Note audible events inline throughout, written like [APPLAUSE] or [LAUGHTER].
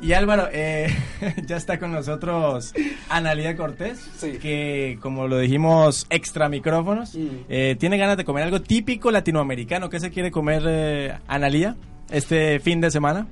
Y Álvaro, eh, [LAUGHS] ya está con nosotros Analía Cortés, que como lo dijimos, extra micrófonos, Mm. eh, tiene ganas de comer algo típico latinoamericano. ¿Qué se quiere comer eh, Analía este fin de semana?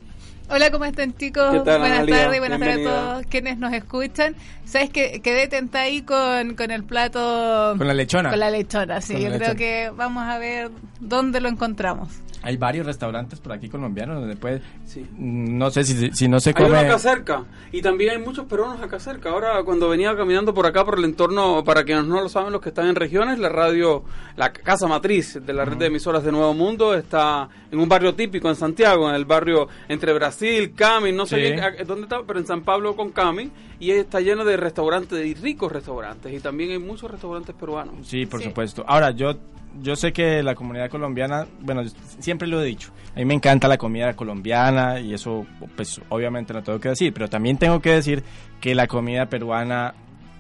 Hola, ¿cómo están chicos? ¿Qué tal, buenas tardes, buenas tardes a todos quienes nos escuchan. Sabes que quedé tentada ahí con, con el plato... Con la lechona. Con la lechona, sí. Con Yo creo lechona. que vamos a ver dónde lo encontramos. Hay varios restaurantes por aquí colombianos donde puede... Sí. No sé si, si no se Hay uno come... acá cerca y también hay muchos peruanos acá cerca. Ahora cuando venía caminando por acá por el entorno, para quienes no lo saben, los que están en regiones, la radio, la casa matriz de la red de emisoras de Nuevo Mundo está en un barrio típico en Santiago, en el barrio entre Brasil, Camin, no sé Sí. bien a- dónde está, pero en San Pablo con Camin y está lleno de restaurantes y ricos restaurantes y también hay muchos restaurantes peruanos. Sí, por Sí. supuesto. Ahora, yo yo sé que la comunidad colombiana, bueno, siempre lo he dicho, a mí me encanta la comida colombiana y eso, pues obviamente no tengo que decir, pero también tengo que decir que la comida peruana,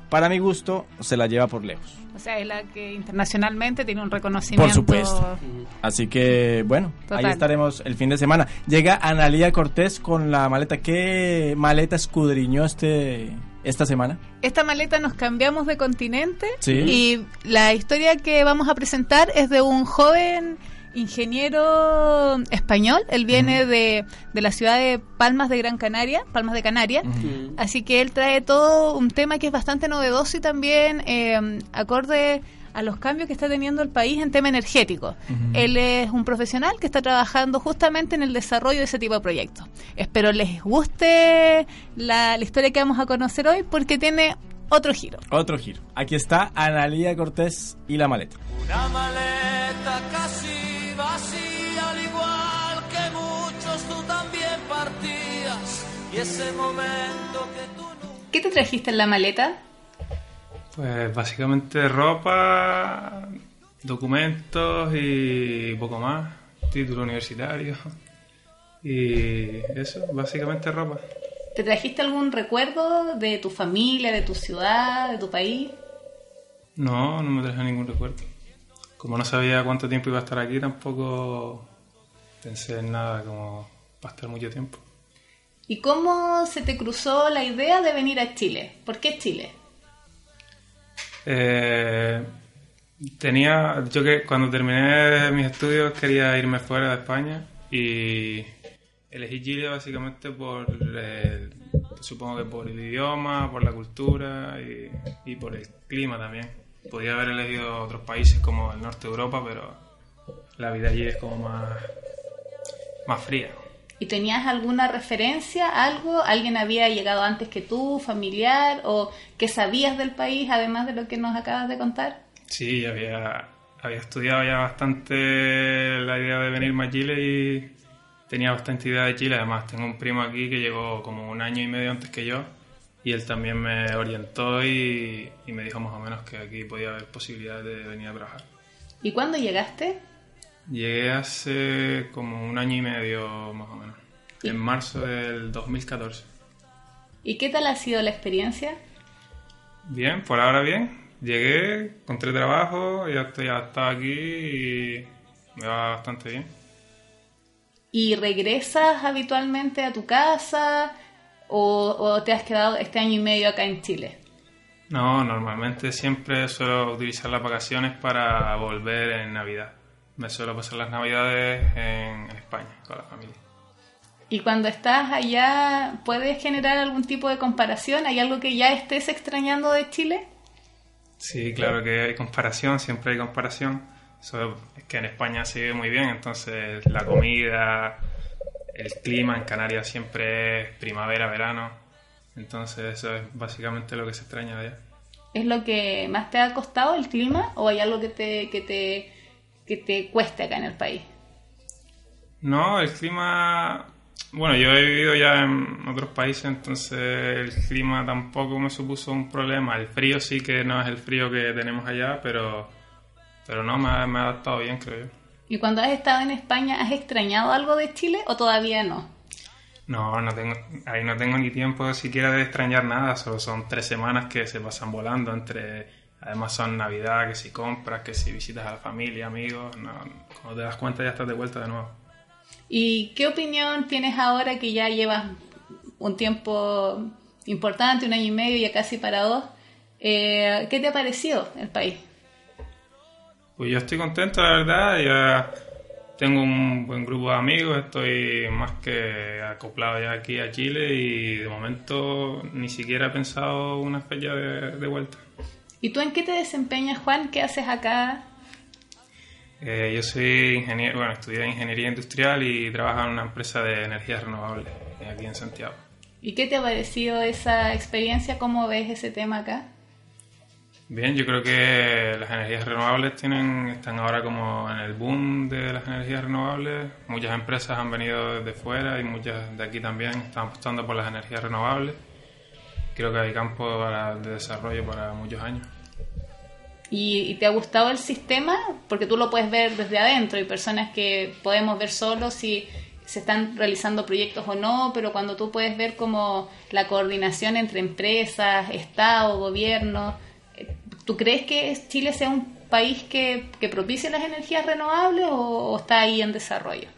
para mi gusto, se la lleva por lejos. O sea, es la que internacionalmente tiene un reconocimiento. supuesto. Así que, bueno, ahí estaremos el fin de semana. Llega Analía Cortés con la maleta. ¿Qué maleta escudriñó este esta semana? Esta maleta nos cambiamos de continente Sí. y la historia que vamos a presentar es de un joven ingeniero español. Él viene de, de la ciudad de Palmas de Gran Canaria, Palmas de Canarias. Mm. Así que él trae todo un tema que es bastante novedoso y también eh, acorde a los cambios que está teniendo el país en tema energético. Él es un profesional que está trabajando justamente en el desarrollo de ese tipo de proyectos. Espero les guste la, la historia que vamos a conocer hoy porque tiene otro giro. Otro giro. Aquí está Analía Cortés y la maleta. Una maleta casi Y ese momento que tú nunca... ¿Qué te trajiste en la maleta? Pues básicamente ropa, documentos y poco más, título universitario y eso, básicamente ropa. ¿Te trajiste algún recuerdo de tu familia, de tu ciudad, de tu país? No, no me traje ningún recuerdo. Como no sabía cuánto tiempo iba a estar aquí, tampoco pensé en nada como para estar mucho tiempo. ¿Y cómo se te cruzó la idea de venir a Chile? ¿Por qué Chile? Eh, tenía, yo que cuando terminé mis estudios quería irme fuera de España y elegí Chile básicamente por, el- supongo que por el idioma, por la cultura y, y por el clima también. Podía haber elegido otros países como el norte de Europa, pero la vida allí es como más, más fría. ¿Y tenías alguna referencia, algo? ¿Alguien había llegado antes que tú, familiar? ¿O qué sabías del país, además de lo que nos acabas de contar? Sí, había, había estudiado ya bastante la idea de venirme a Chile y tenía bastante idea de Chile. Además, tengo un primo aquí que llegó como un año y medio antes que yo y él también me orientó y, y me dijo más o menos que aquí podía haber posibilidades de venir a trabajar. ¿Y cuándo llegaste? Llegué hace como un año y medio más o menos, ¿Y? en marzo del 2014. ¿Y qué tal ha sido la experiencia? Bien, por ahora bien. Llegué, encontré trabajo, ya estoy adaptado aquí y me va bastante bien. ¿Y regresas habitualmente a tu casa o, o te has quedado este año y medio acá en Chile? No, normalmente siempre suelo utilizar las vacaciones para volver en Navidad. Me suelo pasar las Navidades en, en España con la familia. Y cuando estás allá, ¿puedes generar algún tipo de comparación? ¿Hay algo que ya estés extrañando de Chile? Sí, claro que hay comparación, siempre hay comparación. Es que en España se vive muy bien, entonces la comida, el clima en Canarias siempre es primavera, verano. Entonces eso es básicamente lo que se extraña de allá. ¿Es lo que más te ha costado el clima o hay algo que te, que te, que te cueste acá en el país? No, el clima... Bueno, yo he vivido ya en otros países, entonces el clima tampoco me supuso un problema. El frío sí que no es el frío que tenemos allá, pero, pero no, me ha, me ha adaptado bien, creo yo. ¿Y cuando has estado en España, has extrañado algo de Chile o todavía no? No, no tengo, ahí no tengo ni tiempo siquiera de extrañar nada, solo son tres semanas que se pasan volando entre, además son Navidad, que si compras, que si visitas a la familia, amigos, no, cuando te das cuenta ya estás de vuelta de nuevo. ¿Y qué opinión tienes ahora que ya llevas un tiempo importante, un año y medio, ya casi para dos. Eh, ¿Qué te ha parecido el país? Pues yo estoy contento, la verdad. Ya tengo un buen grupo de amigos, estoy más que acoplado ya aquí a Chile y de momento ni siquiera he pensado una fecha de, de vuelta. ¿Y tú en qué te desempeñas, Juan? ¿Qué haces acá? Eh, yo soy ingeniero, bueno, estudié ingeniería industrial y trabajo en una empresa de energías renovables aquí en Santiago. ¿Y qué te ha parecido esa experiencia? ¿Cómo ves ese tema acá? Bien, yo creo que las energías renovables tienen, están ahora como en el boom de las energías renovables. Muchas empresas han venido desde fuera y muchas de aquí también están apostando por las energías renovables. Creo que hay campo de desarrollo para muchos años. ¿Y, y te ha gustado el sistema? Porque tú lo puedes ver desde adentro. Hay personas que podemos ver solo si se están realizando proyectos o no, pero cuando tú puedes ver como la coordinación entre empresas, Estado, gobierno, eh, ¿tú crees que Chile sea un país que, que propicie las energías renovables o, está ahí en desarrollo?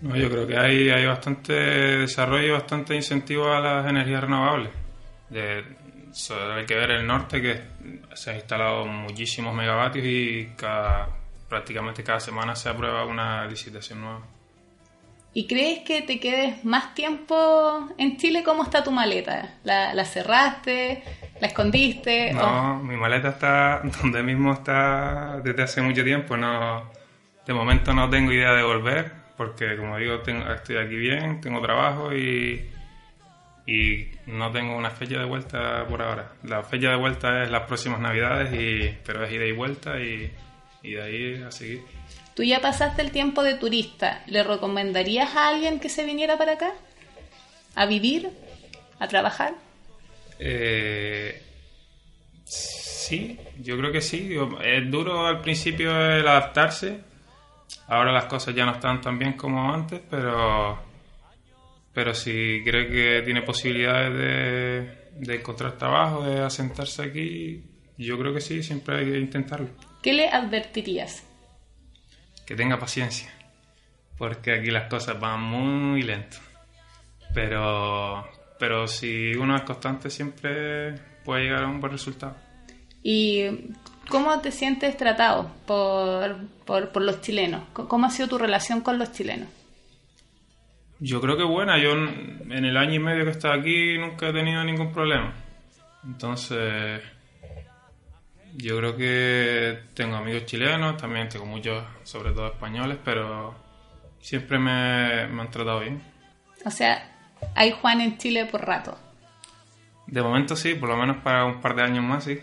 No, yo creo que hay, hay bastante desarrollo, bastante incentivo a las energías renovables. Solo hay que ver el norte que se han instalado muchísimos megavatios y cada, prácticamente cada semana se aprueba una licitación nueva. ¿Y crees que te quedes más tiempo en Chile? ¿Cómo está tu maleta? ¿La, la cerraste? ¿La escondiste? No, mi maleta está donde mismo está desde hace mucho tiempo. No, de momento no tengo idea de volver porque, como digo, tengo, estoy aquí bien, tengo trabajo y, y no tengo una fecha de vuelta por ahora. La fecha de vuelta es las próximas navidades, y, pero es ida y vuelta y, y de ahí a seguir. Tú ya pasaste el tiempo de turista. ¿Le recomendarías a alguien que se viniera para acá? ¿A vivir? ¿A trabajar? Eh, sí, yo creo que sí. Es duro al principio el adaptarse. Ahora las cosas ya no están tan bien como antes, pero, pero si cree que tiene posibilidades de, de encontrar trabajo, de asentarse aquí, yo creo que sí, siempre hay que intentarlo. ¿Qué le advertirías? Que tenga paciencia, porque aquí las cosas van muy lento. Pero, pero si uno es constante, siempre puede llegar a un buen resultado. ¿Y cómo te sientes tratado por, por, por los chilenos? ¿Cómo ha sido tu relación con los chilenos? Yo creo que buena. Yo en el año y medio que he estado aquí nunca he tenido ningún problema. Entonces, yo creo que tengo amigos chilenos, también tengo muchos, sobre todo españoles, pero siempre me, me han tratado bien. O sea, hay Juan en Chile por rato. De momento sí, por lo menos para un par de años más sí.